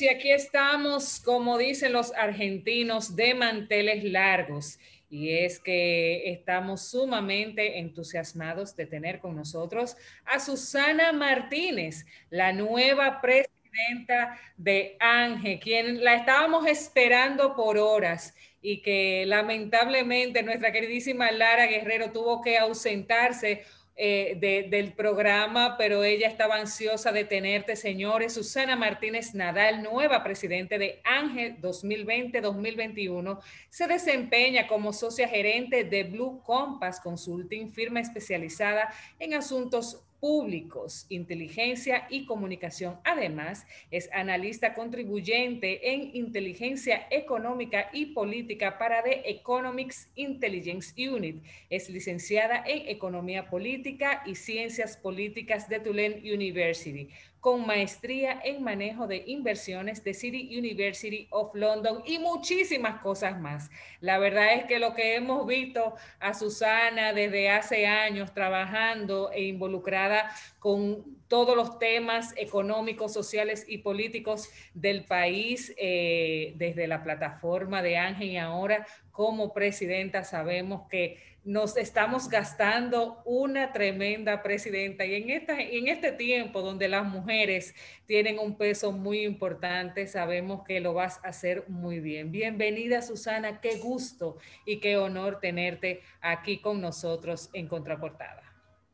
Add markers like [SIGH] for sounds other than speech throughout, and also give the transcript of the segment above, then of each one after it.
Y aquí estamos, como dicen los argentinos, de manteles largos. Y es que estamos sumamente entusiasmados de tener con nosotros a Susana Martínez, la nueva presidenta de ANGE, quien la estábamos esperando por horas y que lamentablemente nuestra queridísima Lara Guerrero tuvo que ausentarse eh, del programa, pero ella estaba ansiosa de tenerte, señores. Susana Martínez Nadal, nueva presidente de Ángel 2020-2021, se desempeña como socia gerente de Blue Compass Consulting, firma especializada en asuntos públicos, inteligencia y comunicación. Además, es analista contribuyente en inteligencia económica y política para The Economics Intelligence Unit. Es licenciada en economía política y ciencias políticas de Tulane University con maestría en manejo de inversiones de City University of London y muchísimas cosas más. La verdad es que lo que hemos visto a Susana desde hace años trabajando e involucrada con todos los temas económicos, sociales y políticos del país, eh, desde la plataforma de Ángel y ahora como presidenta sabemos que nos estamos gastando una tremenda presidenta y en, este tiempo donde las mujeres tienen un peso muy importante, sabemos que lo vas a hacer muy bien. Bienvenida Susana, qué gusto y qué honor tenerte aquí con nosotros en Contraportada.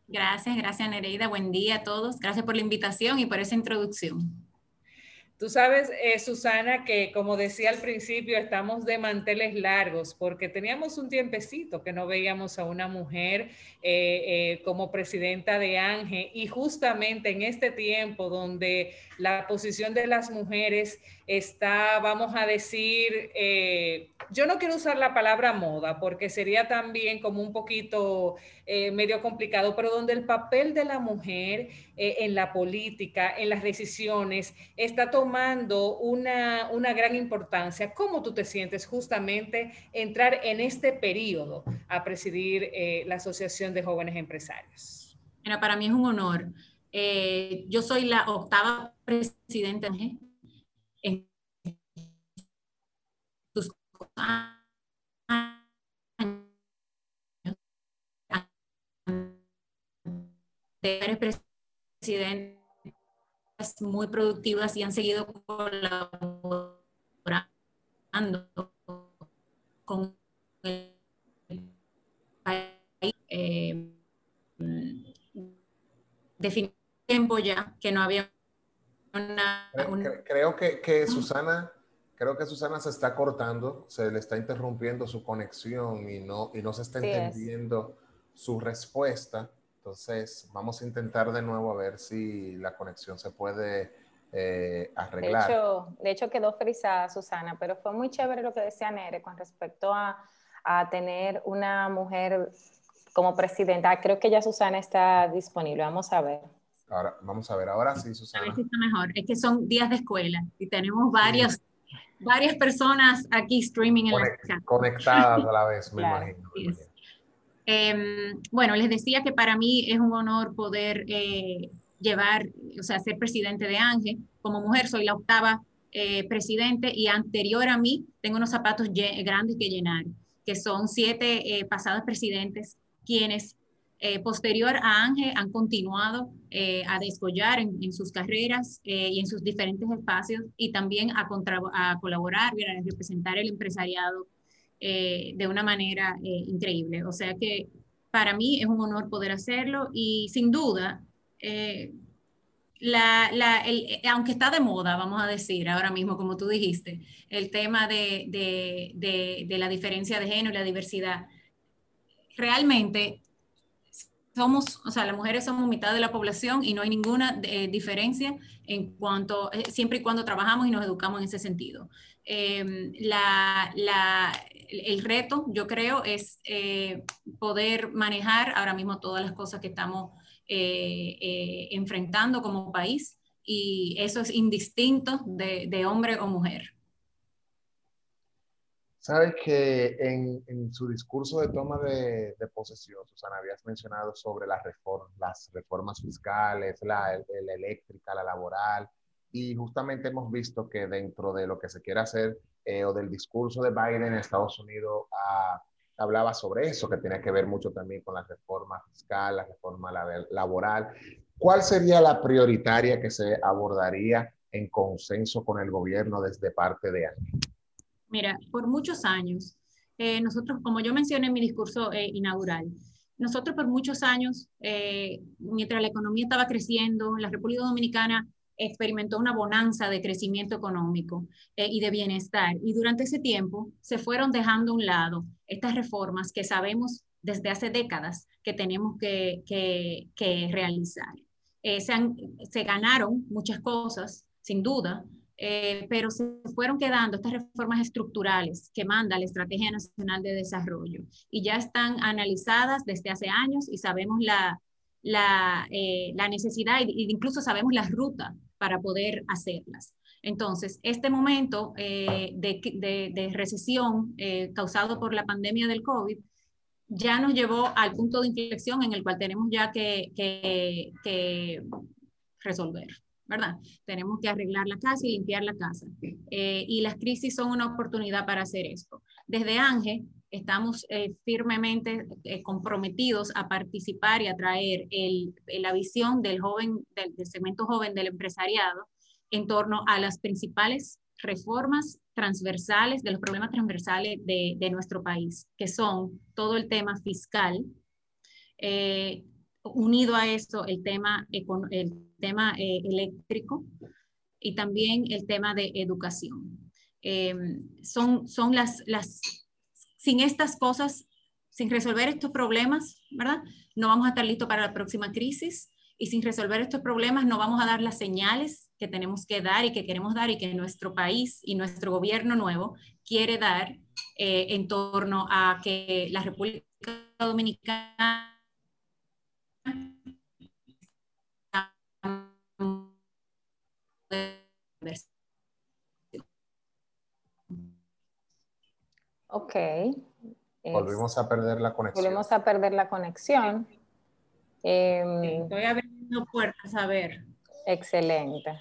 Gracias, gracias Nereida, buen día a todos, gracias por la invitación y por esa introducción. Tú sabes, eh, Susana, que como decía al principio, estamos de manteles largos porque teníamos un tiempecito que no veíamos a una mujer eh, eh, como presidenta de ANGE y justamente en este tiempo donde la posición de las mujeres está, vamos a decir, yo no quiero usar la palabra moda porque sería también como un poquito medio complicado, pero donde el papel de la mujer en la política, en las decisiones, está tomando una, una gran importancia. ¿Cómo tú te sientes justamente entrar en este periodo a presidir eh, la Asociación de Jóvenes Empresarios? Mira, para mí es un honor. Eh, yo soy la octava presidenta sus de presidente muy productivas y han seguido colaborando con el país. Eh, tiempo ya que no había una... Creo, que, que Susana... Creo que Susana se está cortando, se le está interrumpiendo su conexión y no, y no se está entendiendo su respuesta. Entonces, vamos a intentar de nuevo a ver si la conexión se puede eh, arreglar. De hecho, de hecho, quedó frisada Susana, pero fue muy chévere lo que decía Nere con respecto a, a tener una mujer como presidenta. Creo que ya Susana está disponible. Vamos a ver. Ahora, vamos a ver, ahora sí, Susana. A ver si está mejor. Es que son días de escuela y tenemos varios, varias personas aquí streaming en la Conectadas a la vez, me imagino. Em, bueno, les decía que para mí es un honor poder eh, llevar, o sea, ser presidente de Ángel. Como mujer soy la octava eh, presidente y anterior a mí tengo unos zapatos grandes que llenar, que son siete eh, pasados presidentes quienes posterior a Ángel han continuado a descollar en, sus carreras y en sus diferentes espacios y también a, a colaborar a representar el empresariado eh, de una manera eh, increíble. O sea que para mí es un honor poder hacerlo y sin duda, eh, la, aunque está de moda, vamos a decir ahora mismo, como tú dijiste, el tema de, de, la diferencia de género y la diversidad, realmente somos, o sea, las mujeres somos mitad de la población y no hay ninguna diferencia en cuanto, siempre y cuando trabajamos y nos educamos en ese sentido. la, la, el reto, yo creo, es eh, poder manejar ahora mismo todas las cosas que estamos eh, eh, enfrentando como país y eso es indistinto de, hombre o mujer. Sabes que en, su discurso de toma de, posesión, Susana, habías mencionado sobre las reformas, las reformas fiscales, la, eléctrica, la laboral, y justamente hemos visto que dentro de lo que se quiere hacer eh, o del discurso de Biden en Estados Unidos ah, hablaba sobre eso, que tiene que ver mucho también con la reforma fiscal, la reforma laboral. ¿Cuál sería la prioritaria que se abordaría en consenso con el gobierno desde parte de Ángel? Mira, por muchos años, eh, nosotros, como yo mencioné en mi discurso eh, inaugural, nosotros por muchos años, eh, mientras la economía estaba creciendo, la República Dominicana experimentó una bonanza de crecimiento económico y de bienestar. Y durante ese tiempo se fueron dejando a un lado estas reformas que sabemos desde hace décadas que tenemos que, que, realizar. se, se, ganaron muchas cosas, sin duda, eh, pero se fueron quedando estas reformas estructurales que manda la Estrategia Nacional de Desarrollo y ya están analizadas desde hace años y sabemos la, la, eh, la necesidad e incluso sabemos la ruta para poder hacerlas. Entonces, este momento eh, de, de, de, recesión causado por la pandemia del COVID ya nos llevó al punto de inflexión en el cual tenemos ya que, que, que resolver. ¿Verdad? Tenemos que arreglar la casa y limpiar la casa. Eh, y las crisis son una oportunidad para hacer esto. Desde ANGE estamos eh, firmemente eh, comprometidos a participar y a traer el, la visión del joven, del, segmento joven del empresariado en torno a las principales reformas transversales, de los problemas transversales de, de nuestro país, que son todo el tema fiscal, unido a eso el tema, el tema eh, eléctrico y también el tema de educación. Em, son, son las, las, sin estas cosas, sin resolver estos problemas, ¿verdad? No vamos a estar listos para la próxima crisis y sin resolver estos problemas no vamos a dar las señales que tenemos que dar y que queremos dar y que nuestro país y nuestro gobierno nuevo quiere dar eh, en torno a que la República Dominicana Ok. Volvimos a perder la conexión. Volvemos a perder la conexión. Em, estoy abriendo puertas a ver. Excelente.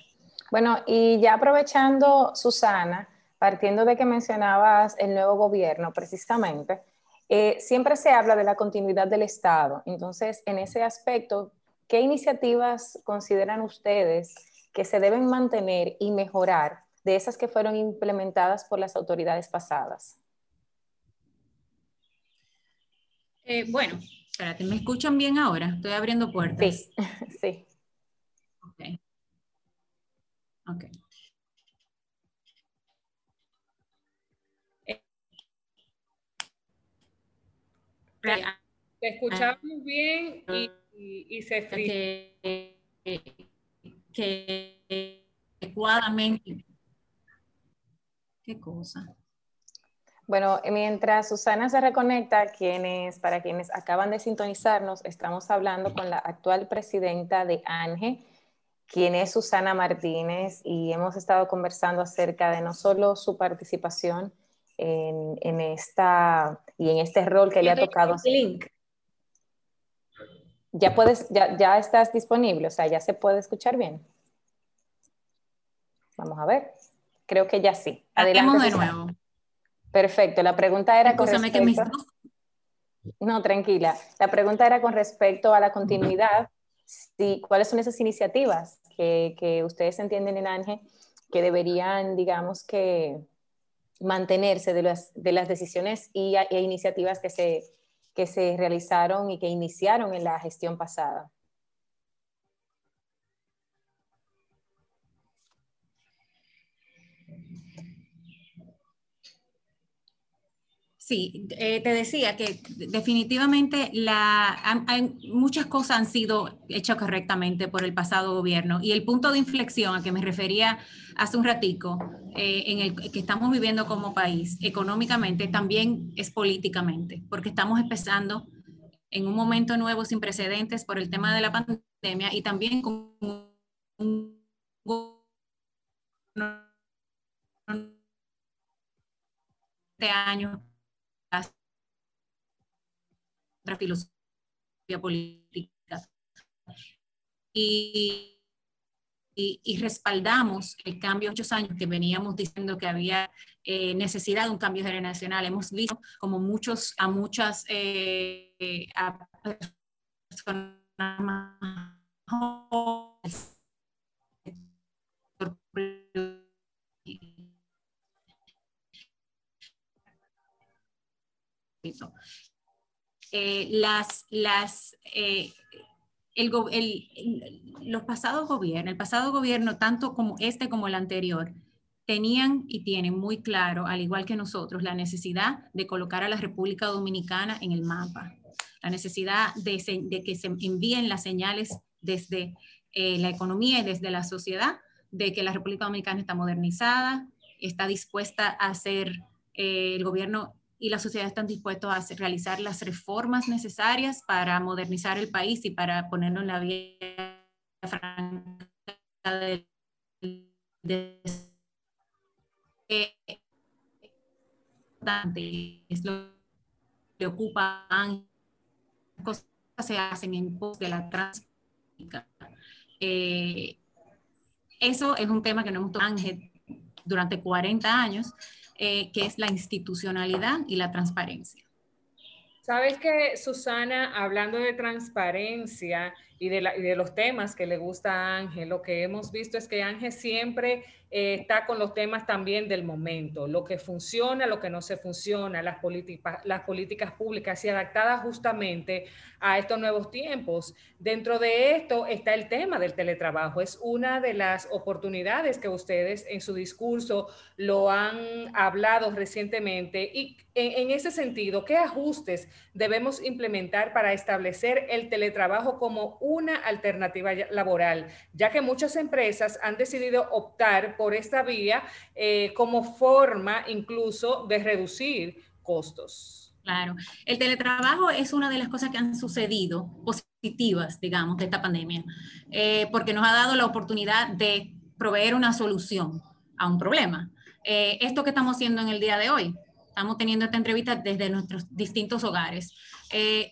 Bueno, y ya aprovechando, Susana, partiendo de que mencionabas el nuevo gobierno precisamente, eh, siempre se habla de la continuidad del Estado. Entonces, en ese aspecto, ¿qué iniciativas consideran ustedes que se deben mantener y mejorar de esas que fueron implementadas por las autoridades pasadas? Eh, bueno, espérate, ¿me escuchan bien ahora? Estoy abriendo puertas. Sí, [LAUGHS] sí. Ok. Ok. Te escuchamos bien y, se que, que adecuadamente. ¿Qué cosa? Bueno, mientras Susana se reconecta, quienes, para quienes acaban de sintonizarnos, estamos hablando con la actual presidenta de ANGE, quien es Susana Martínez, y hemos estado conversando acerca de no solo su participación en, esta y en este rol que le ha tocado. Link. Ya puedes, ya, ya estás disponible, o sea, ya se puede escuchar bien. Vamos a ver. Creo que ya sí. Adelante. de nuevo. Perfecto. La pregunta era con respecto... No, tranquila. La pregunta era con respecto a la continuidad. Sí, ¿Cuáles son esas iniciativas que, que ustedes entienden en ANGE que deberían, digamos, que mantenerse de las, de las decisiones y, e iniciativas que se, que se realizaron y que iniciaron en la gestión pasada? Sí, eh, te decía que definitivamente la, muchas cosas han sido hechas correctamente por el pasado gobierno. Y el punto de inflexión a que me refería hace un ratico, eh, en el que estamos viviendo como país económicamente, también es políticamente, porque estamos empezando en un momento nuevo sin precedentes por el tema de la pandemia y también con un de años otra filosofía política. Y, y, respaldamos el cambio de muchos años que veníamos diciendo que había eh, necesidad de un cambio generacional. Hemos visto como muchos, a muchas eh, personas eh, las, eh, el, los pasados gobiernos, el pasado gobierno, tanto como este como el anterior, tenían y tienen muy claro, al igual que nosotros, la necesidad de colocar a la República Dominicana en el mapa, la necesidad de, que se envíen las señales desde eh, la economía y desde la sociedad de que la República Dominicana está modernizada, está dispuesta a eh, el gobierno y la sociedad están dispuestos a realizar las reformas necesarias para modernizar el país y para ponerlo en la vía franca de, de, es lo que cosas se hacen en pos de la trans eh, eso es un tema que no hemos tocado durante 40 años, eh, que es la institucionalidad y la transparencia. Sabes que, Susana, hablando de transparencia y de, los temas que le gusta a Ángel, lo que hemos visto es que Ángel siempre eh, está con los temas también del momento, lo que funciona, lo que no se funciona, las, las políticas públicas y adaptadas justamente a estos nuevos tiempos. Dentro de esto está el tema del teletrabajo. Es una de las oportunidades que ustedes en su discurso lo han hablado recientemente. Y en, en ese sentido, ¿qué ajustes debemos implementar para establecer el teletrabajo como una alternativa laboral? Ya que muchas empresas han decidido optar por esta vía eh, como forma incluso de reducir costos. Claro, el teletrabajo es una de las cosas que han sucedido positivas, digamos, de esta pandemia, eh, porque nos ha dado la oportunidad de proveer una solución a un problema. Eh, esto que estamos haciendo en el día de hoy, estamos teniendo esta entrevista desde nuestros distintos hogares.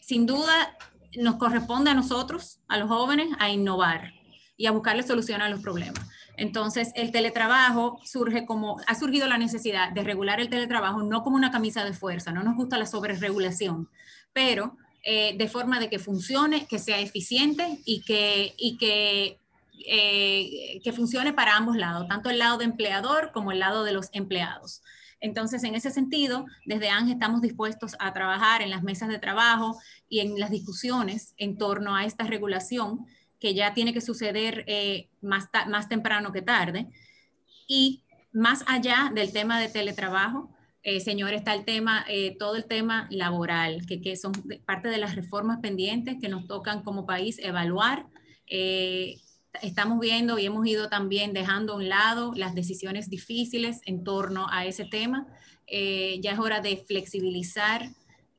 sin duda, nos corresponde a nosotros, a los jóvenes, a innovar y a buscarle solución a los problemas. Entonces, el teletrabajo surge como, ha surgido la necesidad de regular el teletrabajo no como una camisa de fuerza, no nos gusta la sobreregulación, pero eh, de forma de que funcione, que sea eficiente y que, y que, eh, que funcione para ambos lados, tanto el lado de empleador como el lado de los empleados. Entonces, en ese sentido, desde ANGE estamos dispuestos a trabajar en las mesas de trabajo y en las discusiones en torno a esta regulación que ya tiene que suceder eh, más, más temprano que tarde. Y más allá del tema de teletrabajo, eh, señor, está el tema, eh, todo el tema laboral, que, que, son parte de las reformas pendientes que nos tocan como país evaluar. Estamos viendo y hemos ido también dejando a un lado las decisiones difíciles en torno a ese tema. ya es hora de flexibilizar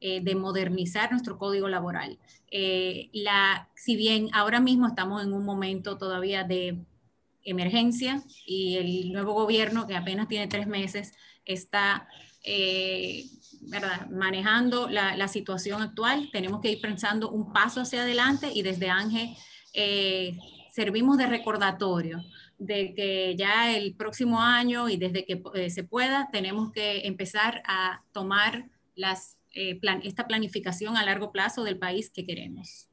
eh, de modernizar nuestro código laboral. Eh, la, si bien ahora mismo estamos en un momento todavía de emergencia y el nuevo gobierno, que apenas tiene tres meses, está eh, ¿verdad? manejando la, la, situación actual, tenemos que ir pensando un paso hacia adelante y desde Ángel servimos de recordatorio de que ya el próximo año y desde que se pueda, tenemos que empezar a tomar las eh, esta planificación a largo plazo del país que queremos.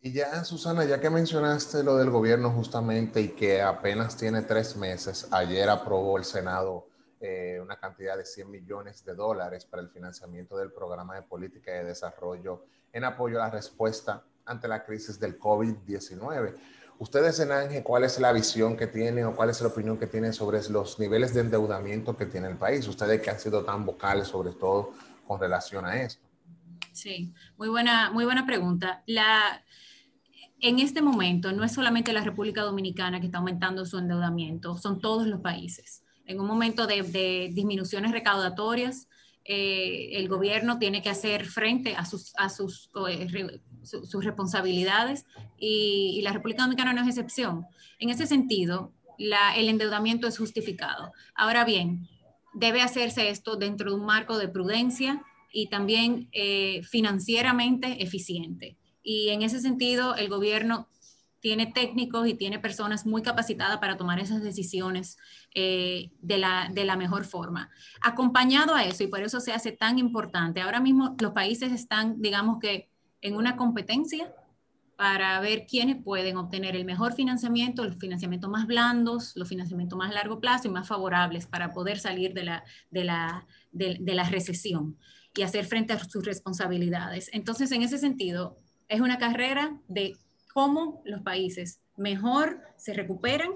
Y ya, Susana, ya que mencionaste lo del gobierno justamente y que apenas tiene tres meses, ayer aprobó el Senado eh, una cantidad de 100 millones de dólares para el financiamiento del programa de política de desarrollo en apoyo a la respuesta ante la crisis del COVID-19. Ustedes en ANGE, ¿cuál es la visión que tienen o cuál es la opinión que tienen sobre los niveles de endeudamiento que tiene el país? Ustedes que han sido tan vocales sobre todo con relación a esto. Sí, muy buena, muy buena pregunta. La, en este momento no es solamente la República Dominicana que está aumentando su endeudamiento, son todos los países. En un momento de, disminuciones recaudatorias, eh, el gobierno tiene que hacer frente a sus, a sus eh, sus responsabilidades y, la República Dominicana no es excepción. En ese sentido, el endeudamiento es justificado. Ahora bien, debe hacerse esto dentro de un marco de prudencia y también eh, financieramente eficiente. Y en ese sentido, el gobierno tiene técnicos y tiene personas muy capacitadas para tomar esas decisiones eh, de, la, de la mejor forma. Acompañado a eso, y por eso se hace tan importante, ahora mismo los países están, digamos que, en una competencia para ver quiénes pueden obtener el mejor financiamiento, los financiamientos más blandos, los financiamientos más largo plazo y más favorables para poder salir de la, de la, de, la recesión y hacer frente a sus responsabilidades. Entonces, en ese sentido, es una carrera de cómo los países mejor se recuperan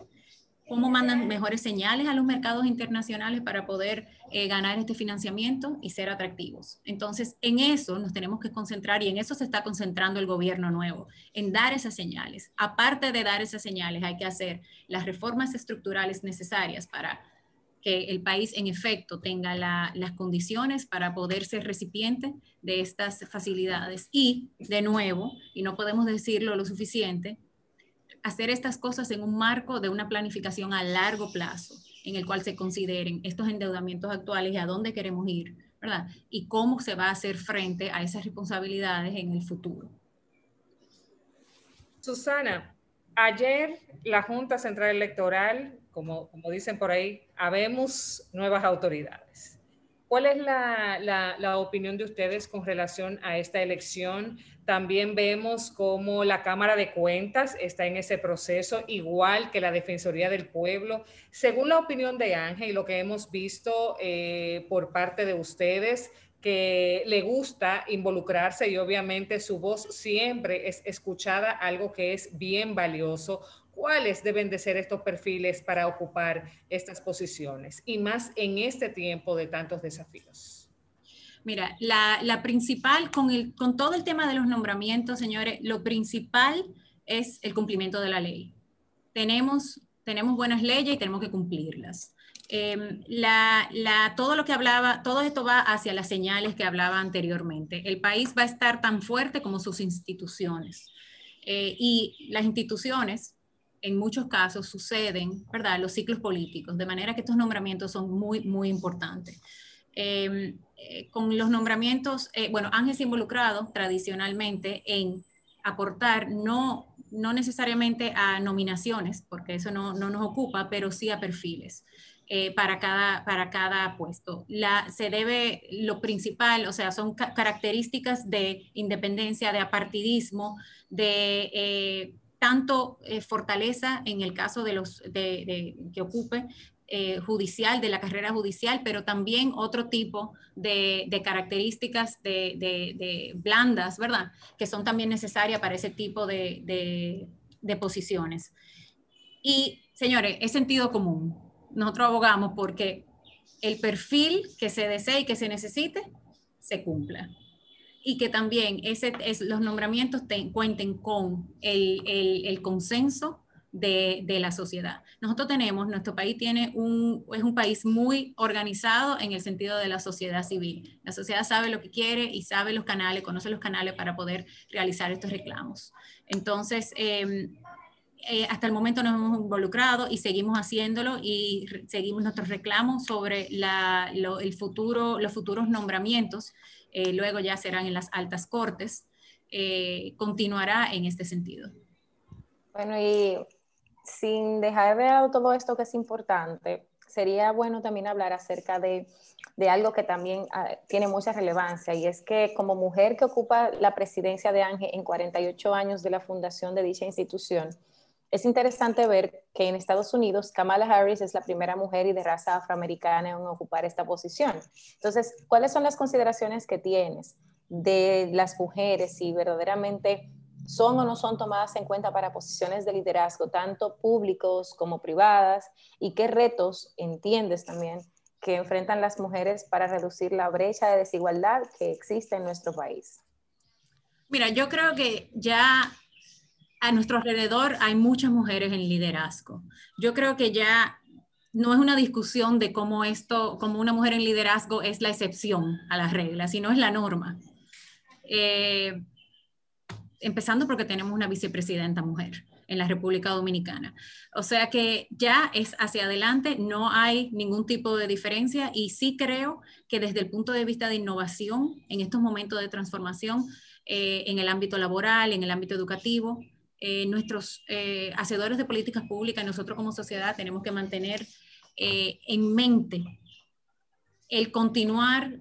cómo mandan mejores señales a los mercados internacionales para poder eh, ganar este financiamiento y ser atractivos. Entonces, en eso nos tenemos que concentrar y en eso se está concentrando el gobierno nuevo, en dar esas señales. Aparte de dar esas señales, hay que hacer las reformas estructurales necesarias para que el país en efecto tenga las condiciones para poder ser recipiente de estas facilidades. Y, de nuevo, y no podemos decirlo lo suficiente, hacer estas cosas en un marco de una planificación a largo plazo, en el cual se consideren estos endeudamientos actuales y a dónde queremos ir, ¿verdad? Y cómo se va a hacer frente a esas responsabilidades en el futuro. Susana, ayer la Junta Central Electoral, como, como dicen por ahí, habemos nuevas autoridades. ¿Cuál es la, la, opinión de ustedes con relación a esta elección? También vemos cómo la Cámara de Cuentas está en ese proceso, igual que la Defensoría del Pueblo. Según la opinión de Ángel y lo que hemos visto eh, por parte de ustedes, que le gusta involucrarse y obviamente su voz siempre es escuchada, algo que es bien valioso. ¿Cuáles deben de ser estos perfiles para ocupar estas posiciones? Y más en este tiempo de tantos desafíos. Mira, la, principal, con, el, con todo el tema de los nombramientos, señores, lo principal es el cumplimiento de la ley. Tenemos, tenemos buenas leyes y tenemos que cumplirlas. Em, la, todo lo que hablaba, todo esto va hacia las señales que hablaba anteriormente. El país va a estar tan fuerte como sus instituciones. Eh, y las instituciones, en muchos casos, suceden, ¿verdad?, los ciclos políticos, de manera que estos nombramientos son muy, muy importantes. Em, eh, con los nombramientos, eh, bueno, Ángel se involucrado tradicionalmente en aportar, no, no necesariamente a nominaciones, porque eso no, no nos ocupa, pero sí a perfiles. Eh, para, cada, para cada puesto. La, se debe, lo principal, o sea, son características de independencia, de apartidismo, de tanto fortaleza en el caso de los que ocupe eh, judicial, de la carrera judicial, pero también otro tipo de, características de, blandas, ¿verdad? Que son también necesarias para ese tipo de, posiciones. Y, señores, es sentido común. Nosotros abogamos porque el perfil que se desee y que se necesite se cumpla. Y que también ese, es, los nombramientos cuenten con el, el consenso de, la sociedad. Nosotros tenemos, nuestro país tiene un, es un país muy organizado en el sentido de la sociedad civil. La sociedad sabe lo que quiere y sabe los canales, conoce los canales para poder realizar estos reclamos. Entonces, em, eh, hasta el momento nos hemos involucrado y seguimos haciéndolo y seguimos nuestros reclamos sobre la, el futuro, los futuros nombramientos. Eh, luego ya serán en las altas cortes. Eh, continuará en este sentido. Bueno, y sin dejar de lado todo esto que es importante, sería bueno también hablar acerca de, algo que también ah, tiene mucha relevancia y es que como mujer que ocupa la presidencia de ANGE en 48 años de la fundación de dicha institución, es interesante ver que en Estados Unidos Kamala Harris es la primera mujer y de raza afroamericana en ocupar esta posición. Entonces, ¿cuáles son las consideraciones que tienes de las mujeres y verdaderamente son o no son tomadas en cuenta para posiciones de liderazgo, tanto públicos como privadas, y qué retos entiendes también que enfrentan las mujeres para reducir la brecha de desigualdad que existe en nuestro país. Mira, yo creo que ya a nuestro alrededor hay muchas mujeres en liderazgo. Yo creo que ya no es una discusión de cómo esto, como una mujer en liderazgo es la excepción a la regla, sino es la norma. Eh, empezando porque tenemos una vicepresidenta mujer en la República Dominicana. O sea que ya es hacia adelante, no hay ningún tipo de diferencia y sí creo que desde el punto de vista de innovación, en estos momentos de transformación, eh, en el ámbito laboral, en el ámbito educativo, eh, nuestros eh, hacedores de políticas públicas y nosotros como sociedad tenemos que mantener eh, en mente el continuar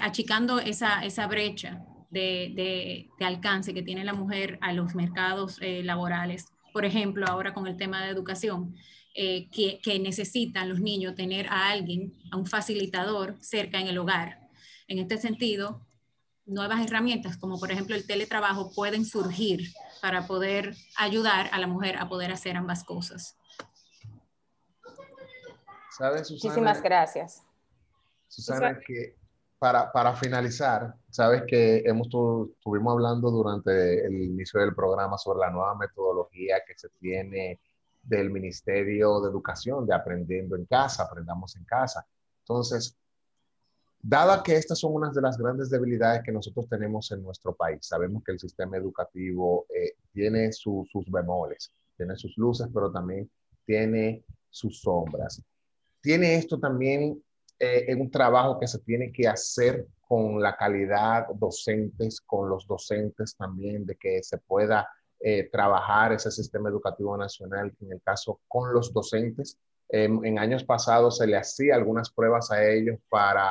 achicando esa, esa brecha de, de, alcance que tiene la mujer a los mercados laborales. Por ejemplo, ahora con el tema de educación, que necesitan los niños tener a alguien, a un facilitador cerca en el hogar. En este sentido, nuevas herramientas como por ejemplo el teletrabajo pueden surgir para poder ayudar a la mujer a poder hacer ambas cosas. Muchísimas gracias. Susana, que para, para, finalizar, sabes que hemos estuvimos hablando durante el inicio del programa sobre la nueva metodología que se tiene del Ministerio de Educación, de aprendiendo en casa, aprendamos en casa. Entonces, Dada que estas son unas de las grandes debilidades que nosotros tenemos en nuestro país, sabemos que el sistema educativo eh, tiene sus bemoles, tiene sus luces, pero también tiene sus sombras. Tiene esto también eh, un trabajo que se tiene que hacer con la calidad docentes, con los docentes también, de que se pueda eh, trabajar ese sistema educativo nacional, en el caso con los docentes, en, años pasados se le hacía algunas pruebas a ellos para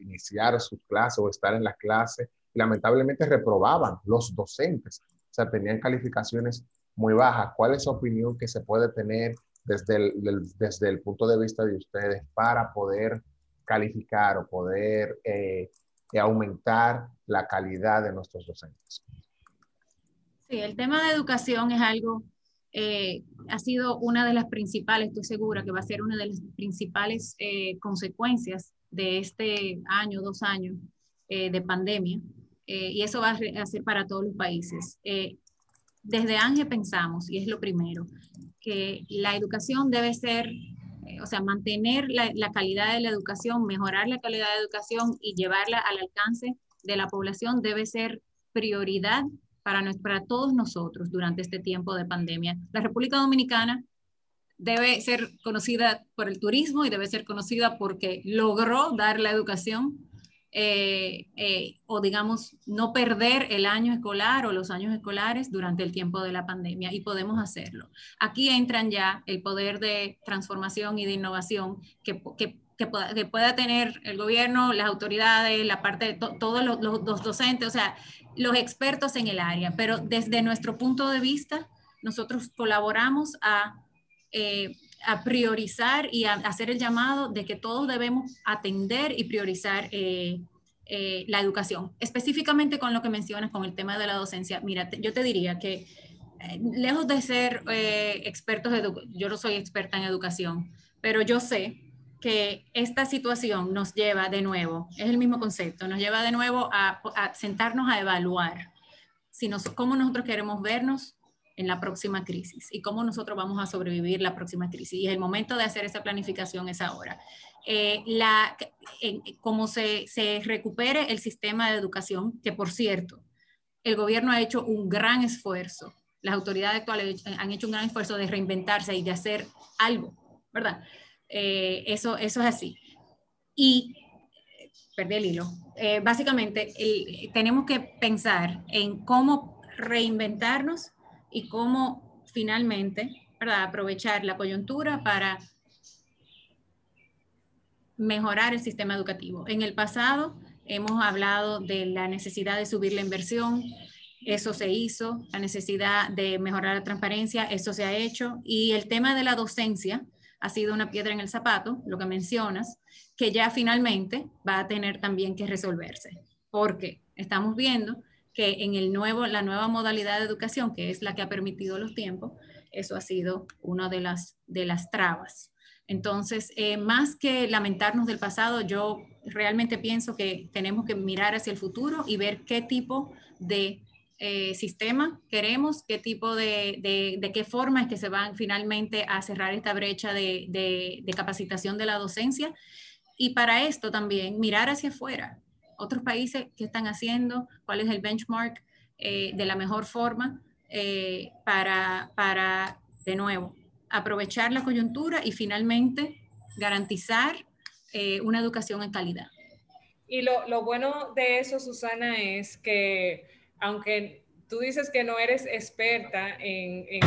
iniciar sus clases o estar en la clase y lamentablemente reprobaban los docentes, o sea, tenían calificaciones muy bajas. ¿Cuál es su opinión que se puede tener desde el, desde el punto de vista de ustedes para poder calificar o poder eh, aumentar la calidad de nuestros docentes? Sí, el tema de educación es algo eh, ha sido una de las principales, estoy segura que va a ser una de las principales eh, consecuencias de este año, dos años eh, de pandemia, y eso va a ser para todos los países. desde ANGE pensamos, y es lo primero, que la educación debe ser, o sea, mantener la, la calidad de la educación, mejorar la calidad de educación y llevarla al alcance de la población debe ser prioridad para, todos nosotros durante este tiempo de pandemia. La República Dominicana debe ser conocida por el turismo y debe ser conocida porque logró dar la educación eh, eh, o digamos no perder el año escolar o los años escolares durante el tiempo de la pandemia y podemos hacerlo. Aquí entran ya el poder de transformación y de innovación que, que, que, pueda, que pueda, tener el gobierno, las autoridades, la parte de todos los, los docentes, o sea, los expertos en el área, pero desde nuestro punto de vista, nosotros colaboramos a, eh, a priorizar y a, hacer el llamado de que todos debemos atender y priorizar eh, eh, la educación. Específicamente con lo que mencionas con el tema de la docencia, mira, yo te diría que lejos de ser expertos, yo no soy experta en educación, pero yo sé que esta situación nos lleva de nuevo, es el mismo concepto, nos lleva de nuevo a, sentarnos a evaluar si nos, cómo nosotros queremos vernos en la próxima crisis y cómo nosotros vamos a sobrevivir la próxima crisis. Y el momento de hacer esa planificación es ahora. Eh, la, como se, se recupere el sistema de educación, que por cierto, el gobierno ha hecho un gran esfuerzo, las autoridades actuales han hecho un gran esfuerzo de reinventarse y de hacer algo, ¿verdad? Eh, eso, eso es así. Y perdí el hilo. Eh, básicamente, tenemos que pensar en cómo reinventarnos y cómo finalmente ¿verdad? aprovechar la coyuntura para mejorar el sistema educativo. En el pasado hemos hablado de la necesidad de subir la inversión, eso se hizo, la necesidad de mejorar la transparencia, eso se ha hecho, y el tema de la docencia, ha sido una piedra en el zapato, lo que mencionas, que ya finalmente va a tener también que resolverse, porque estamos viendo que en el nuevo, la nueva modalidad de educación, que es la que ha permitido los tiempos, eso ha sido una de las, de las trabas. Entonces, eh, más que lamentarnos del pasado, yo realmente pienso que tenemos que mirar hacia el futuro y ver qué tipo de eh, sistema queremos, qué tipo de, de, qué forma es que se van finalmente a cerrar esta brecha de, de, capacitación de la docencia. Y para esto también mirar hacia afuera, otros países qué están haciendo, cuál es el benchmark eh, de la mejor forma eh, para, para, de nuevo, aprovechar la coyuntura y finalmente garantizar una educación en calidad. Y lo, lo bueno de eso, Susana, es que aunque tú dices que no eres experta en, en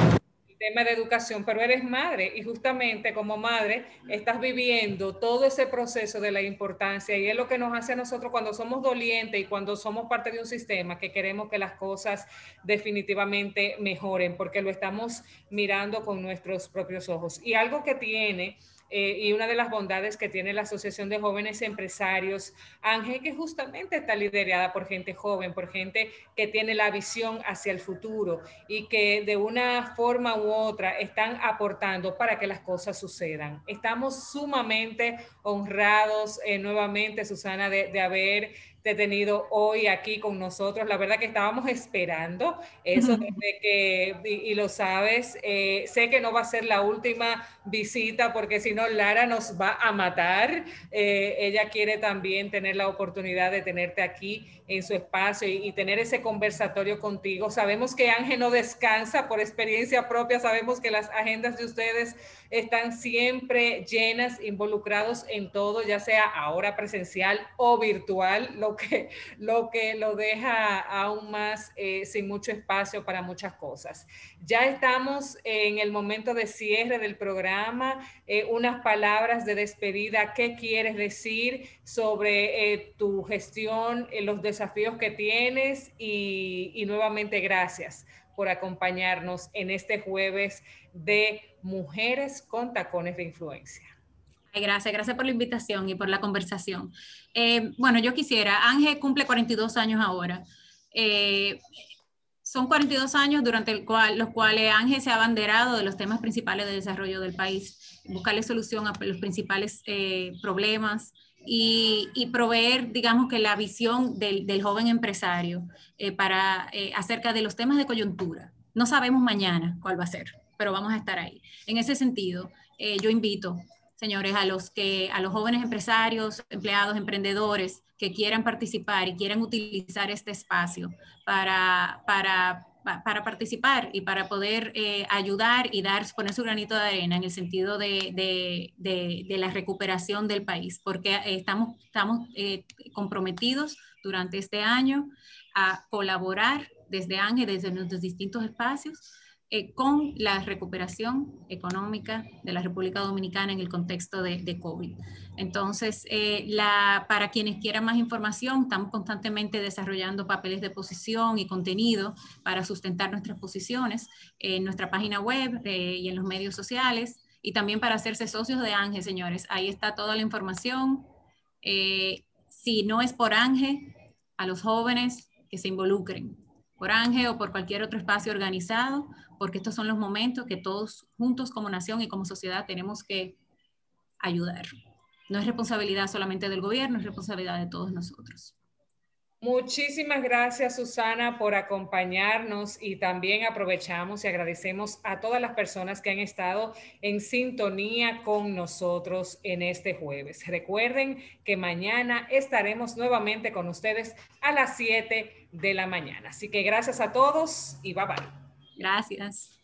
tema de educación, pero eres madre y justamente como madre estás viviendo todo ese proceso de la importancia y es lo que nos hace a nosotros cuando somos dolientes y cuando somos parte de un sistema que queremos que las cosas definitivamente mejoren porque lo estamos mirando con nuestros propios ojos. Y algo que tiene eh, y una de las bondades que tiene la Asociación de Jóvenes Empresarios, Ángel, que justamente está liderada por gente joven, por gente que tiene la visión hacia el futuro y que de una forma u otra están aportando para que las cosas sucedan. Estamos sumamente honrados eh, nuevamente, Susana, de, de haber tenido hoy aquí con nosotros. La verdad que estábamos esperando eso desde que, y, lo sabes, eh, sé que no va a ser la última visita porque si no, Lara nos va a matar. Eh, ella quiere también tener la oportunidad de tenerte aquí en su espacio y, tener ese conversatorio contigo. Sabemos que Ángel no descansa por experiencia propia, sabemos que las agendas de ustedes están siempre llenas, involucrados en todo, ya sea ahora presencial o virtual, lo lo, que lo deja aún más eh, sin mucho espacio para muchas cosas. Ya estamos en el momento de cierre del programa. Eh, unas palabras de despedida. ¿Qué quieres decir sobre eh, tu gestión, los desafíos que tienes? y nuevamente gracias por acompañarnos en este jueves de Mujeres con Tacones de Influencia. Gracias, gracias por la invitación y por la conversación. Eh, bueno, yo quisiera, Ángel cumple 42 años ahora. Eh, son 42 años durante el cual, los cuales Ángel se ha abanderado de los temas principales de desarrollo del país, buscarle solución a los principales eh, problemas y, proveer, digamos que la visión del, del joven empresario para, acerca de los temas de coyuntura. No sabemos mañana cuál va a ser, pero vamos a estar ahí. En ese sentido, yo invito señores, a los, que, a los jóvenes empresarios, empleados, emprendedores que quieran participar y quieran utilizar este espacio para, para, para participar y para poder eh, ayudar y dar, poner su granito de arena en el sentido de, de, de, la recuperación del país, porque estamos, estamos eh, comprometidos durante este año a colaborar desde Ángel, desde nuestros distintos espacios, eh, con la recuperación económica de la República Dominicana en el contexto de, COVID. Entonces, eh, para quienes quieran más información, estamos constantemente desarrollando papeles de posición y contenido para sustentar nuestras posiciones en nuestra página web eh, y en los medios sociales y también para hacerse socios de Ángel, señores. Ahí está toda la información. si no es por Ángel, a los jóvenes que se involucren por Ángel o por cualquier otro espacio organizado porque estos son los momentos que todos juntos como nación y como sociedad tenemos que ayudar. No es responsabilidad solamente del gobierno, es responsabilidad de todos nosotros. Muchísimas gracias, Susana, por acompañarnos y también aprovechamos y agradecemos a todas las personas que han estado en sintonía con nosotros en este jueves. Recuerden que mañana estaremos nuevamente con ustedes a las 7 de la mañana. Así que gracias a todos y bye bye. Gracias.